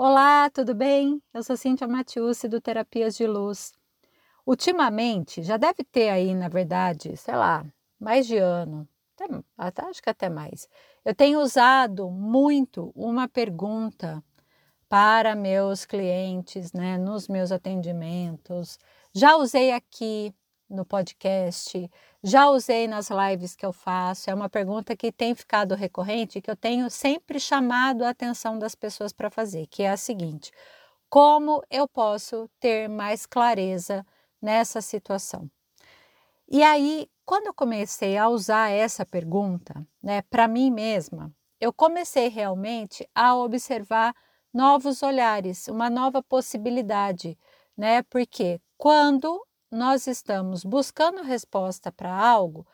Olá, tudo bem? Eu sou Cíntia Matiusi do Terapias de Luz. Ultimamente, já deve ter aí, na verdade, sei lá, mais de ano, até, acho que até mais. Eu tenho usado muito uma pergunta para meus clientes, né, nos meus atendimentos. Já usei aqui no podcast, já usei nas lives que eu faço. É uma pergunta que tem ficado recorrente, que eu tenho sempre chamado a atenção das pessoas para fazer, que é a seguinte: como eu posso ter mais clareza nessa situação? E aí, quando eu comecei a usar essa pergunta, né, para mim mesma, eu comecei realmente a observar novos olhares, uma nova possibilidade, né? Porque quando nós estamos buscando resposta para algo,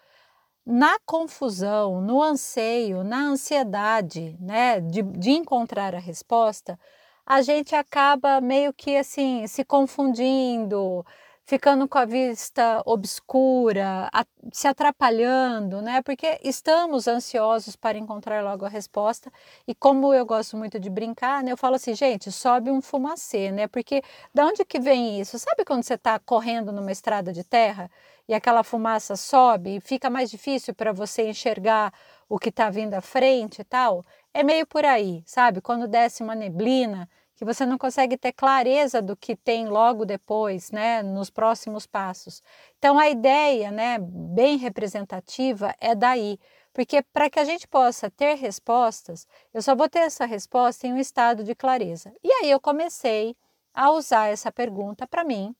na confusão, no anseio, na ansiedade, né, de, de encontrar a resposta, a gente acaba meio que assim se confundindo, ficando com a vista obscura, a, se atrapalhando, né? Porque estamos ansiosos para encontrar logo a resposta. E como eu gosto muito de brincar, né? Eu falo assim, gente, sobe um fumacê, né? Porque da onde que vem isso? Sabe quando você está correndo numa estrada de terra e aquela fumaça sobe e fica mais difícil para você enxergar o que está vindo à frente e tal? É meio por aí, sabe? Quando desce uma neblina você não consegue ter clareza do que tem logo depois, né, nos próximos passos. Então a ideia, né, bem representativa é daí, porque para que a gente possa ter respostas, eu só vou ter essa resposta em um estado de clareza. E aí eu comecei a usar essa pergunta para mim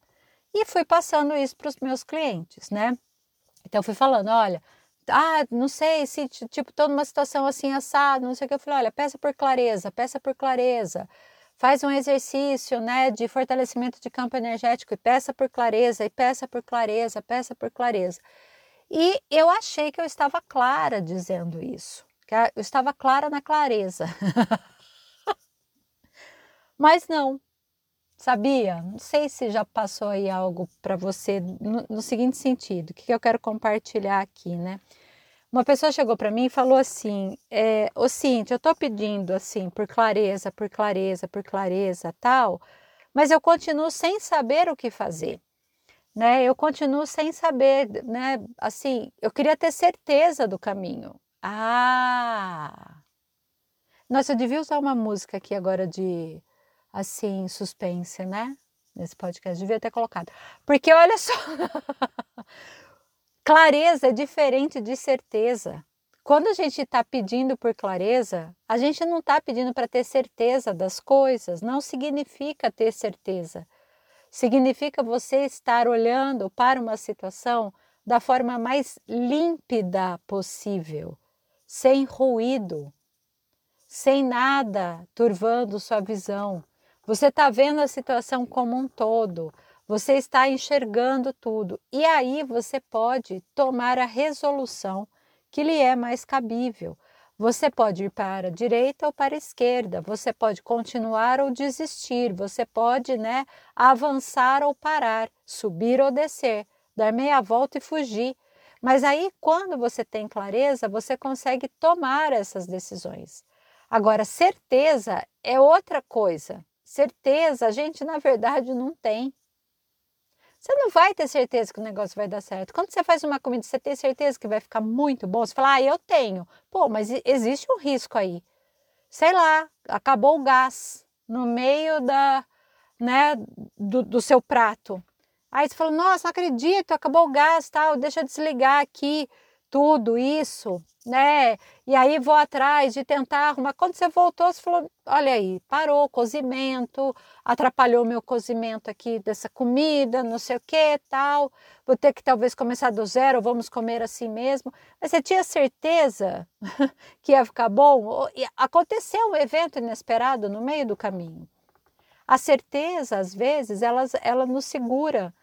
e fui passando isso para os meus clientes, né? Então fui falando, olha, ah, não sei se tipo estou numa situação assim assado, não sei o que eu falei, olha, peça por clareza, peça por clareza faz um exercício né, de fortalecimento de campo energético e peça por clareza, e peça por clareza, peça por clareza. E eu achei que eu estava clara dizendo isso, que eu estava clara na clareza. Mas não, sabia? Não sei se já passou aí algo para você no, no, seguinte sentido, o que eu quero compartilhar aqui, né? Uma pessoa chegou para mim e falou assim: é, Ô Cintia, eu estou pedindo assim por clareza, por clareza, por clareza, tal, mas eu continuo sem saber o que fazer. Né? Eu continuo sem saber, né? Assim, eu queria ter certeza do caminho. Ah! Nossa, eu devia usar uma música aqui agora de assim, suspense, né? Nesse podcast, devia ter colocado. Porque olha só, Clareza é diferente de certeza. Quando a gente está pedindo por clareza, a gente não está pedindo para ter certeza das coisas, não significa ter certeza. Significa você estar olhando para uma situação da forma mais límpida possível, sem ruído, sem nada turvando sua visão. Você está vendo a situação como um todo, você está enxergando tudo e aí você pode tomar a resolução que lhe é mais cabível. Você pode ir para a direita ou para a esquerda, você pode continuar ou desistir, você pode né, avançar ou parar, subir ou descer, dar meia volta e fugir. Mas aí, quando você tem clareza, você consegue tomar essas decisões. Agora, certeza é outra coisa. Certeza a gente, na verdade, não tem. Você não vai ter certeza que o negócio vai dar certo. Quando você faz uma comida, você tem certeza que vai ficar muito bom. Você fala, ah, eu tenho. Pô, mas existe um risco aí. Sei lá, acabou o gás no meio da, né, do, do seu prato. Aí você fala, nossa, não acredito, acabou o gás, tal, deixa eu desligar aqui tudo isso, né? E aí vou atrás de tentar arrumar. Quando você voltou, você falou: olha aí, parou o cozimento, atrapalhou meu cozimento aqui dessa comida, não sei o que tal. Vou ter que talvez começar do zero, vamos comer assim mesmo. Mas você tinha certeza que ia ficar bom? Aconteceu um evento inesperado no meio do caminho. A certeza, às vezes, ela, ela nos segura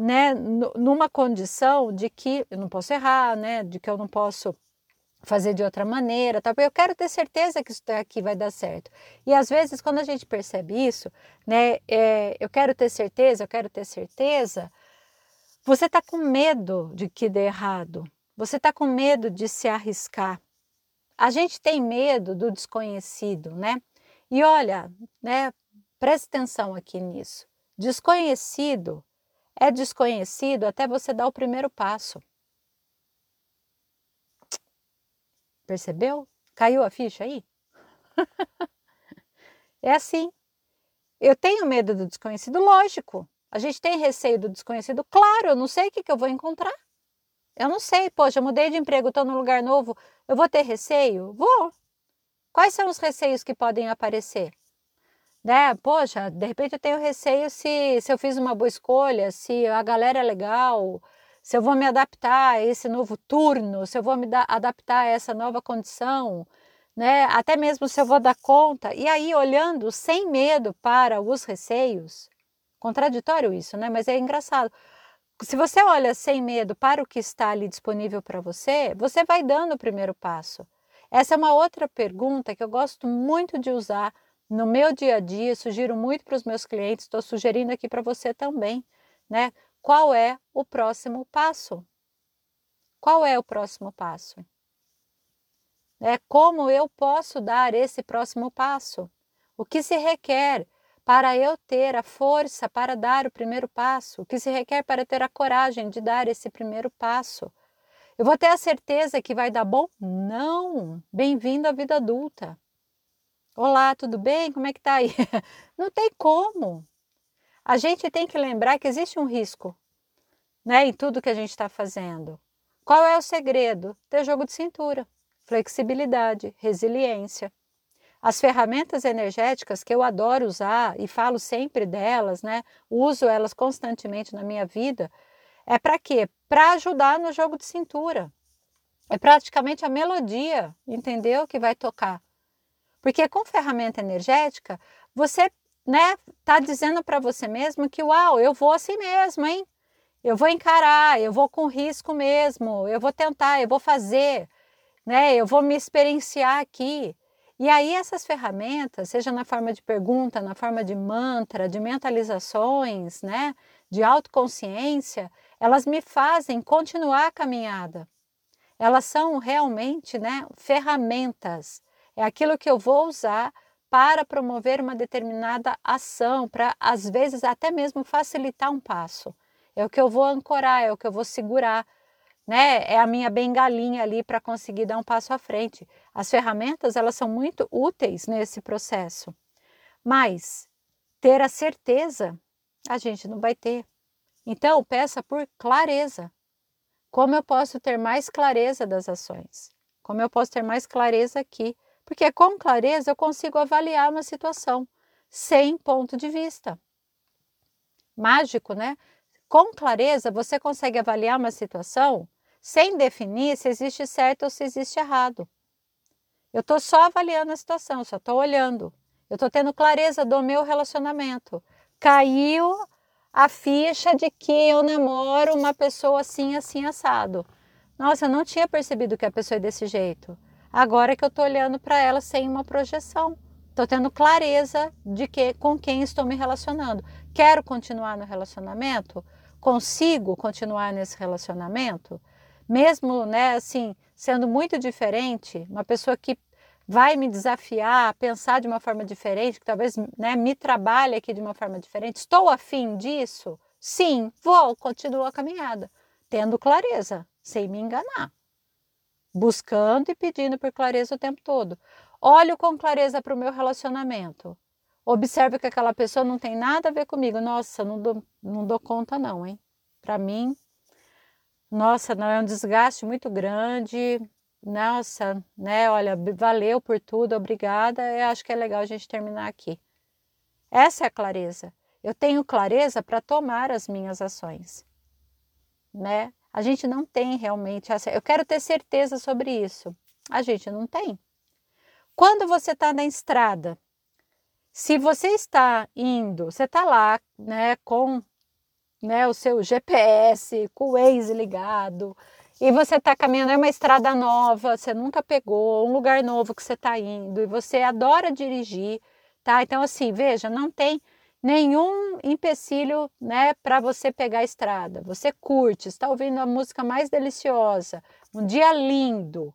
né, numa condição de que eu não posso errar, né, de que eu não posso fazer de outra maneira, tá? eu quero ter certeza que isso aqui vai dar certo. E às vezes, quando a gente percebe isso, né, é, eu quero ter certeza, eu quero ter certeza, você está com medo de que dê errado, você está com medo de se arriscar. A gente tem medo do desconhecido, né? E olha, né, preste atenção aqui nisso. Desconhecido é desconhecido até você dar o primeiro passo. Percebeu? Caiu a ficha aí? é assim. Eu tenho medo do desconhecido, lógico. A gente tem receio do desconhecido, claro, eu não sei o que, que eu vou encontrar. Eu não sei, poxa, mudei de emprego, estou num lugar novo, eu vou ter receio? Vou. Quais são os receios que podem aparecer? Né? Poxa, de repente eu tenho receio se, se eu fiz uma boa escolha, se a galera é legal, se eu vou me adaptar a esse novo turno, se eu vou me adaptar a essa nova condição, né? Até mesmo se eu vou dar conta. E aí, olhando sem medo para os receios, contraditório isso, né? Mas é engraçado. Se você olha sem medo para o que está ali disponível para você, você vai dando o primeiro passo. Essa é uma outra pergunta que eu gosto muito de usar no meu dia a dia, sugiro muito para os meus clientes, estou sugerindo aqui para você também, né? Qual é o próximo passo? Qual é o próximo passo? É como eu posso dar esse próximo passo? O que se requer para eu ter a força para dar o primeiro passo? O que se requer para ter a coragem de dar esse primeiro passo? Eu vou ter a certeza que vai dar bom? Não! Bem-vindo à vida adulta. Olá, tudo bem? Como é que tá aí? Não tem como a gente tem que lembrar que existe um risco né, em tudo que a gente está fazendo. Qual é o segredo? Ter jogo de cintura, flexibilidade, resiliência. As ferramentas energéticas que eu adoro usar e falo sempre delas, né? Uso elas constantemente na minha vida. É para quê? Para ajudar no jogo de cintura. É praticamente a melodia, entendeu? Que vai tocar. Porque com ferramenta energética, você né, tá dizendo para você mesmo que, uau, eu vou assim mesmo, hein? Eu vou encarar, eu vou com risco mesmo, eu vou tentar, eu vou fazer, né? Eu vou me experienciar aqui. E aí essas ferramentas, seja na forma de pergunta, na forma de mantra, de mentalizações, né, de autoconsciência, elas me fazem continuar a caminhada. Elas são realmente, né, ferramentas. É aquilo que eu vou usar para promover uma determinada ação, para às vezes até mesmo facilitar um passo. É o que eu vou ancorar, é o que eu vou segurar, né? É a minha bengalinha ali para conseguir dar um passo à frente. As ferramentas, elas são muito úteis nesse processo. Mas ter a certeza, a gente não vai ter. Então, peça por clareza. Como eu posso ter mais clareza das ações? Como eu posso ter mais clareza aqui? Porque com clareza eu consigo avaliar uma situação sem ponto de vista. Mágico, né? Com clareza você consegue avaliar uma situação sem definir se existe certo ou se existe errado. Eu estou só avaliando a situação, só estou olhando. Eu estou tendo clareza do meu relacionamento. Caiu a ficha de que eu namoro uma pessoa assim, assim, assado. Nossa, eu não tinha percebido que a pessoa é desse jeito. Agora que eu estou olhando para ela sem uma projeção, estou tendo clareza de que com quem estou me relacionando. Quero continuar no relacionamento? Consigo continuar nesse relacionamento? Mesmo, né, assim, sendo muito diferente, uma pessoa que vai me desafiar a pensar de uma forma diferente, que talvez né, me trabalhe aqui de uma forma diferente. Estou afim disso? Sim, vou, continuo a caminhada, tendo clareza, sem me enganar buscando e pedindo por clareza o tempo todo. Olho com clareza para o meu relacionamento. Observe que aquela pessoa não tem nada a ver comigo. Nossa, não dou, não dou conta não, hein? Para mim, nossa, não é um desgaste muito grande. Nossa, né? Olha, valeu por tudo, obrigada. Eu acho que é legal a gente terminar aqui. Essa é a clareza. Eu tenho clareza para tomar as minhas ações, né? A gente não tem realmente essa. Eu quero ter certeza sobre isso. A gente não tem. Quando você está na estrada, se você está indo, você está lá, né, com né, o seu GPS, com o Waze ligado, e você está caminhando, é uma estrada nova, você nunca pegou, um lugar novo que você está indo, e você adora dirigir, tá? Então, assim, veja, não tem nenhum empecilho né, para você pegar a estrada. Você curte, está ouvindo a música mais deliciosa, um dia lindo,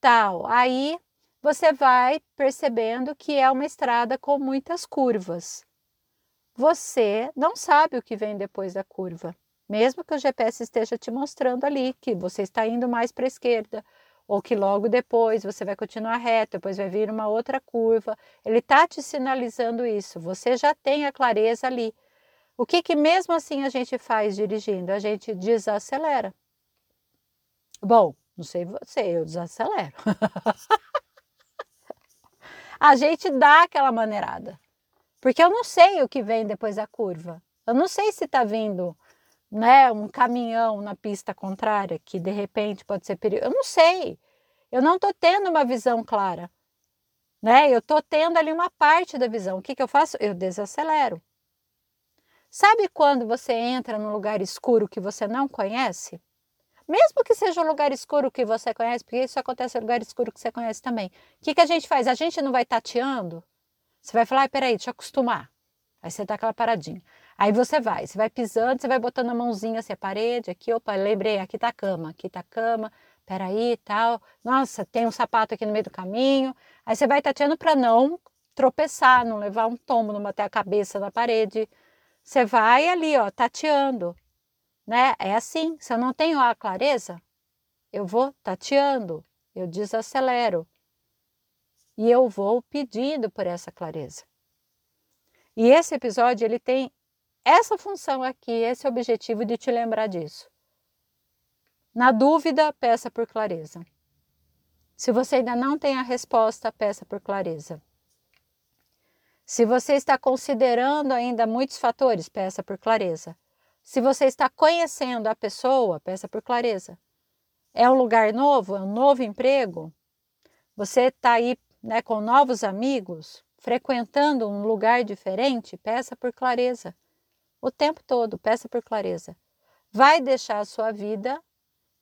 tal. Aí você vai percebendo que é uma estrada com muitas curvas. Você não sabe o que vem depois da curva, mesmo que o GPS esteja te mostrando ali que você está indo mais para a esquerda, ou que logo depois você vai continuar reto, depois vai vir uma outra curva. Ele está te sinalizando isso, você já tem a clareza ali. O que, que mesmo assim a gente faz dirigindo? A gente desacelera. Bom, não sei você, eu desacelero. a gente dá aquela maneirada. Porque eu não sei o que vem depois da curva. Eu não sei se está vindo né, um caminhão na pista contrária, que de repente pode ser perigoso. Eu não sei. Eu não estou tendo uma visão clara. Né? Eu estou tendo ali uma parte da visão. O que, que eu faço? Eu desacelero. Sabe quando você entra num lugar escuro que você não conhece? Mesmo que seja um lugar escuro que você conhece, porque isso acontece em lugar escuro que você conhece também. O que, que a gente faz? A gente não vai tateando? Você vai falar, ah, peraí, deixa eu acostumar. Aí você dá aquela paradinha. Aí você vai, você vai pisando, você vai botando a mãozinha assim, a parede, aqui, opa, lembrei, aqui tá a cama, aqui tá a cama, peraí, tal. Nossa, tem um sapato aqui no meio do caminho. Aí você vai tateando para não tropeçar, não levar um tombo, não bater a cabeça na parede. Você vai ali, ó, tateando né? É assim, se eu não tenho a clareza, eu vou tateando, eu desacelero e eu vou pedindo por essa clareza. E esse episódio ele tem essa função aqui, esse objetivo de te lembrar disso. Na dúvida, peça por clareza. Se você ainda não tem a resposta, peça por clareza. Se você está considerando ainda muitos fatores, peça por clareza. Se você está conhecendo a pessoa, peça por clareza. É um lugar novo? É um novo emprego? Você está aí né, com novos amigos, frequentando um lugar diferente? Peça por clareza. O tempo todo, peça por clareza. Vai deixar a sua vida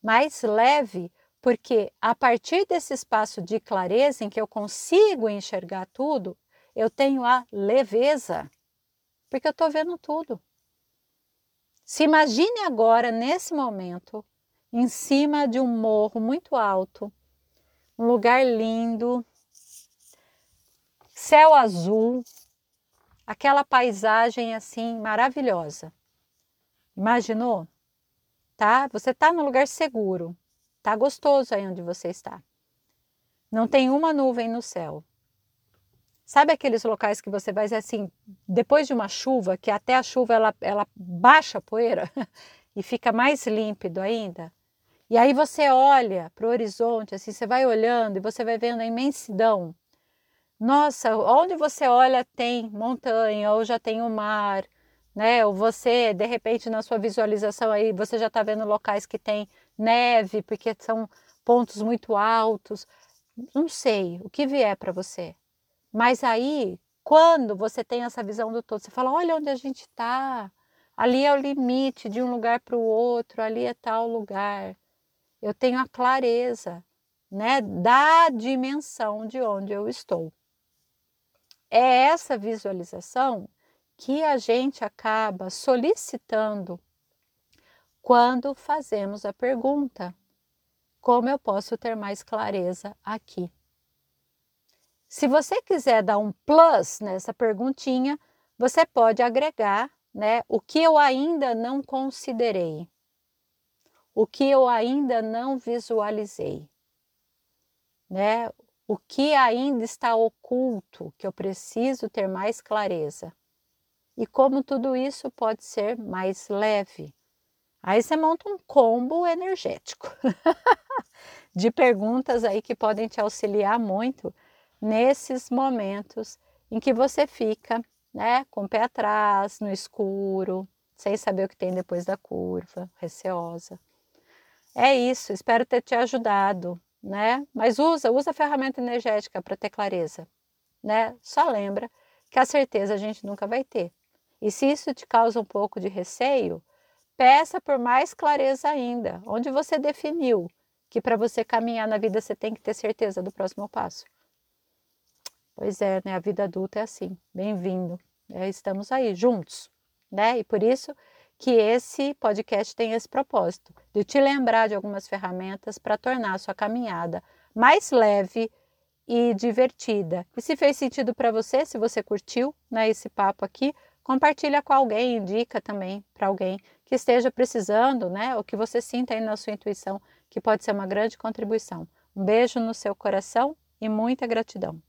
mais leve, porque a partir desse espaço de clareza em que eu consigo enxergar tudo, eu tenho a leveza, porque eu estou vendo tudo. Se imagine agora, nesse momento, em cima de um morro muito alto, um lugar lindo, céu azul, aquela paisagem assim maravilhosa. Imaginou? Tá? Você está no lugar seguro. Tá gostoso aí onde você está. Não tem uma nuvem no céu. Sabe aqueles locais que você vai assim, depois de uma chuva, que até a chuva ela, ela baixa a poeira e fica mais límpido ainda? E aí você olha para o horizonte, assim, você vai olhando e você vai vendo a imensidão. Nossa, onde você olha tem montanha, ou já tem o mar, né? Ou você, de repente, na sua visualização aí, você já está vendo locais que tem neve, porque são pontos muito altos. Não sei, o que vier para você. Mas aí, quando você tem essa visão do todo, você fala: olha onde a gente está. Ali é o limite de um lugar para o outro, ali é tal lugar. Eu tenho a clareza né, da dimensão de onde eu estou. É essa visualização que a gente acaba solicitando quando fazemos a pergunta: como eu posso ter mais clareza aqui? Se você quiser dar um plus nessa perguntinha, você pode agregar né, o que eu ainda não considerei, o que eu ainda não visualizei, né, o que ainda está oculto, que eu preciso ter mais clareza. E como tudo isso pode ser mais leve. Aí você monta um combo energético de perguntas aí que podem te auxiliar muito nesses momentos em que você fica né, com o pé atrás, no escuro, sem saber o que tem depois da curva, receosa. É isso, espero ter te ajudado, né? Mas usa, usa a ferramenta energética para ter clareza, né? Só lembra que a certeza a gente nunca vai ter. E se isso te causa um pouco de receio, peça por mais clareza ainda, onde você definiu que para você caminhar na vida você tem que ter certeza do próximo passo. Pois é, né? A vida adulta é assim. Bem-vindo. É, estamos aí juntos, né? E por isso que esse podcast tem esse propósito de te lembrar de algumas ferramentas para tornar a sua caminhada mais leve e divertida. E se fez sentido para você, se você curtiu né, esse papo aqui, compartilha com alguém, indica também para alguém que esteja precisando, né, ou que você sinta aí na sua intuição que pode ser uma grande contribuição. Um beijo no seu coração e muita gratidão.